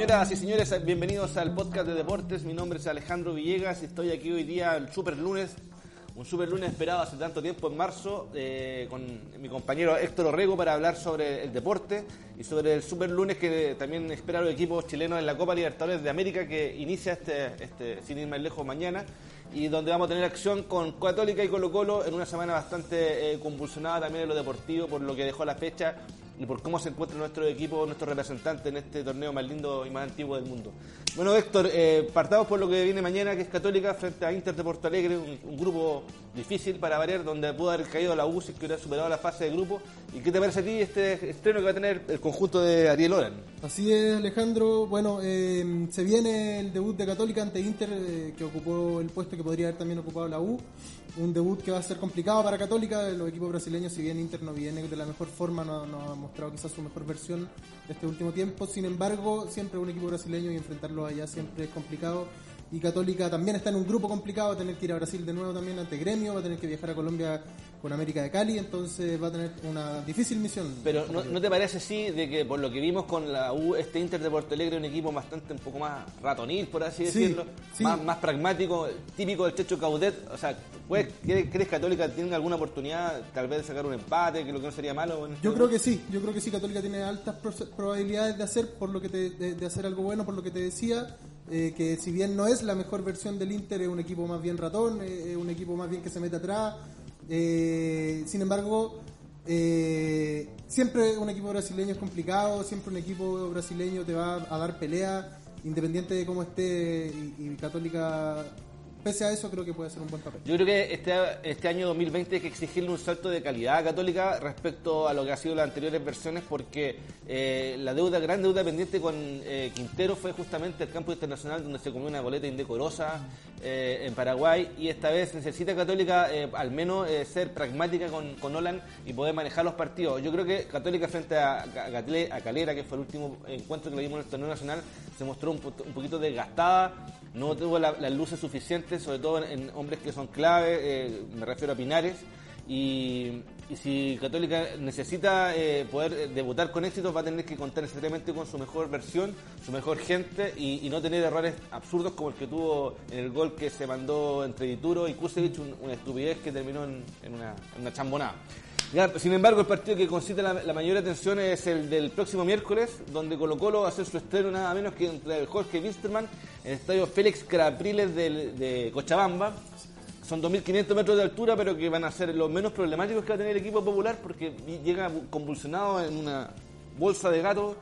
Señoras y señores, bienvenidos al podcast de deportes. Mi nombre es Alejandro Villegas y estoy aquí hoy día, el super lunes, un super lunes esperado hace tanto tiempo en marzo, eh, con mi compañero Héctor Orrego para hablar sobre el deporte y sobre el super lunes que también espera los equipos chilenos en la Copa Libertadores de América que inicia este, este sin ir más lejos mañana y donde vamos a tener acción con Católica y Colo Colo en una semana bastante eh, convulsionada también en lo deportivo por lo que dejó la fecha y por cómo se encuentra nuestro equipo, nuestro representante en este torneo más lindo y más antiguo del mundo. Bueno, Héctor, eh, partamos por lo que viene mañana, que es Católica frente a Inter de Porto Alegre, un, grupo difícil para variar, donde pudo haber caído la UCI, que hubiera superado la fase de grupo. ¿Y qué te parece a ti este estreno que va a tener el conjunto de Ariel Oran? Así es, Alejandro. Bueno, eh, se viene el debut de Católica ante Inter, eh, que ocupó el puesto que podría haber también ocupado la U. Un debut que va a ser complicado para Católica. Los equipos brasileños, si bien Inter no viene de la mejor forma, no, ha mostrado quizás su mejor versión este último tiempo. Sin embargo, siempre un equipo brasileño y enfrentarlo allá siempre es complicado. Y Católica también está en un grupo complicado, va a tener que ir a Brasil de nuevo también ante Gremio, va a tener que viajar a Colombia con América de Cali, entonces va a tener una difícil misión. Pero ¿no, te parece sí de que por lo que vimos con la U, este Inter de Porto Alegre un equipo bastante un poco más ratonil, por así decirlo, Más, más pragmático, típico del Checho Caudet, o sea, ¿crees, ¿crees Católica tiene alguna oportunidad tal vez de sacar un empate, que lo que no sería malo? yo creo que sí, yo creo que sí, Católica tiene altas probabilidades de hacer por lo que de hacer algo bueno, por lo que te decía, eh, que si bien no es la mejor versión del Inter, es un equipo más bien ratón, eh, es un equipo más bien que se mete atrás. Eh, sin embargo, siempre un equipo brasileño es complicado, siempre un equipo brasileño te va a dar pelea, independiente de cómo esté y Católica pese a eso creo que puede ser un buen papel. Yo creo que este, este año 2020 hay que exigirle un salto de calidad a Católica respecto a lo que ha sido las anteriores versiones porque eh, la deuda, gran deuda pendiente con eh, Quintero fue justamente el campo internacional donde se comió una boleta indecorosa eh, en Paraguay y esta vez necesita Católica al menos ser pragmática con, con Nolan y poder manejar los partidos. Yo creo que Católica frente a, a, Calera, que fue el último encuentro que le dimos en el torneo nacional, se mostró un, un poquito desgastada no tuvo las luces suficientes, sobre todo en, hombres que son clave, eh, me refiero a Pinares, y, si Católica necesita eh, poder eh, debutar con éxito, va a tener que contar necesariamente con su mejor versión, su mejor gente, y, no tener errores absurdos como el que tuvo en el gol que se mandó entre Dituro y Kusevich, una estupidez que terminó en, una, en una chambonada sin embargo, el partido que concita la, mayor atención es el del próximo miércoles, donde Colo Colo va a hacer su estreno nada menos que entre el Jorge Winsterman en el estadio Félix Carapriles de, Cochabamba. Son 2.500 metros de altura, pero que van a ser los menos problemáticos que va a tener el equipo popular, porque llega convulsionado en una bolsa de gato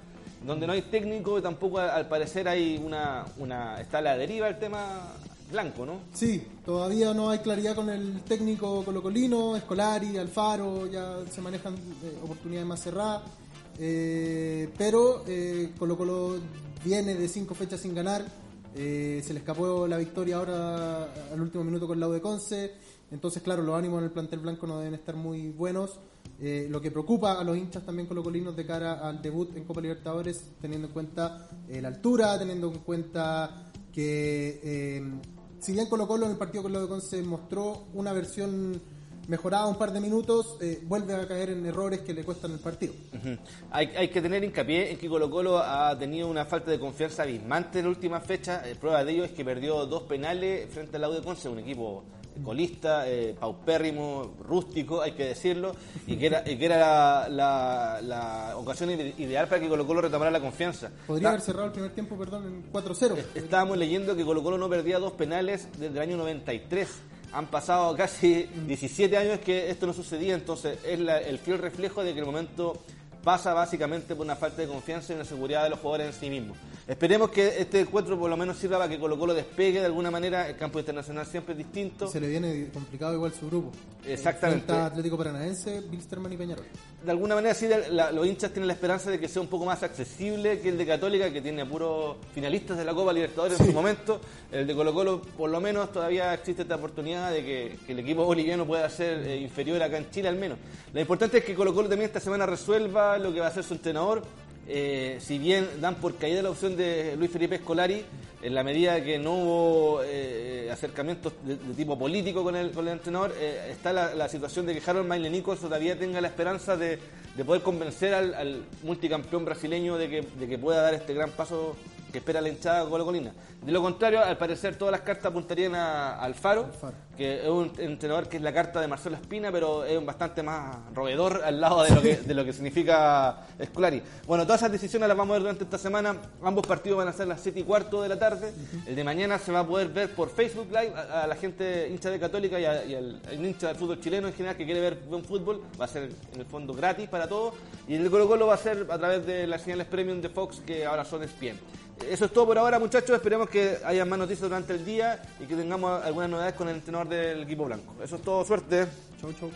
donde no hay técnico y tampoco al parecer hay una, una está a la deriva el tema blanco, ¿no? Sí, todavía no hay claridad con el técnico colocolino, Escolari, Alfaro, ya se manejan eh, oportunidades más cerradas. Eh, pero eh, Colo Colo viene de cinco fechas sin ganar. Se le escapó la victoria ahora al último minuto con la U de Conce. Entonces, claro, los ánimos en el plantel blanco no deben estar muy buenos. lo que preocupa a los hinchas también colocolinos de cara al debut en Copa Libertadores, teniendo en cuenta la altura, teniendo en cuenta que si bien Colo Colo en el partido con lo de Conce mostró una versión mejorada un par de minutos, eh, vuelve a caer en errores que le cuestan el partido. hay, que tener hincapié en que Colo Colo ha tenido una falta de confianza abismante en la última fecha. Eh, prueba de ello es que perdió dos penales frente al de Conce, un equipo colista, eh, paupérrimo, rústico, hay que decirlo, y que era, y que era la, ocasión ideal para que Colo Colo retomara la confianza. Podría haber cerrado el primer tiempo, perdón, en 4-0. Estábamos leyendo que Colo Colo no perdía dos penales desde el año 93. Han pasado casi 17 años que esto no sucedía, entonces es el fiel reflejo de que el momento pasa básicamente por una falta de confianza y una seguridad de los jugadores en sí mismos. Esperemos que este encuentro por lo menos sirva para que Colo Colo despegue de alguna manera. El campo internacional siempre es distinto. Se le viene complicado igual su grupo. Exactamente. A Atlético Paranaense, Bilsterman y Peñarol. De alguna manera sí, la- los hinchas tienen la esperanza de que sea un poco más accesible que el de Católica, que tiene puros finalistas de la Copa Libertadores en su momento. El de Colo Colo, por lo menos, todavía existe esta oportunidad de que, que el equipo boliviano pueda ser eh, inferior acá en Chile al menos. Lo importante es que Colo Colo también esta semana resuelva lo que va a ser su entrenador. Eh, si bien dan por caída la opción de Luis Felipe Escolari, en la medida que no hubo eh, acercamientos de, tipo político con el, entrenador, eh, está la, situación de que Harold Mailenico todavía tenga la esperanza de, de poder convencer al, multicampeón brasileño de que pueda dar este gran paso que espera la hinchada colocolina. De lo contrario, al parecer todas las cartas apuntarían a, Alfaro, Alfaro. que es un entrenador que es la carta de Marcelo Espina, pero es un bastante más roedor al lado de lo que, de lo que significa Scolari. Bueno, todas esas decisiones las vamos a ver durante esta semana. Ambos partidos van a ser a las 7 y cuarto de la tarde. El de mañana se va a poder ver por Facebook Live a, a la gente hincha de Católica y, a- y al, al hincha del fútbol chileno en general que quiere ver buen fútbol. Va a ser en el fondo gratis para todos. Y el Colo Colo va a ser a través de las señales premium de Fox que ahora son ESPN. Eso es todo por ahora, muchachos. Esperemos que haya más noticias durante el día y que tengamos algunas novedades con el entrenador del equipo blanco. Eso es todo. Suerte. Chau, chau.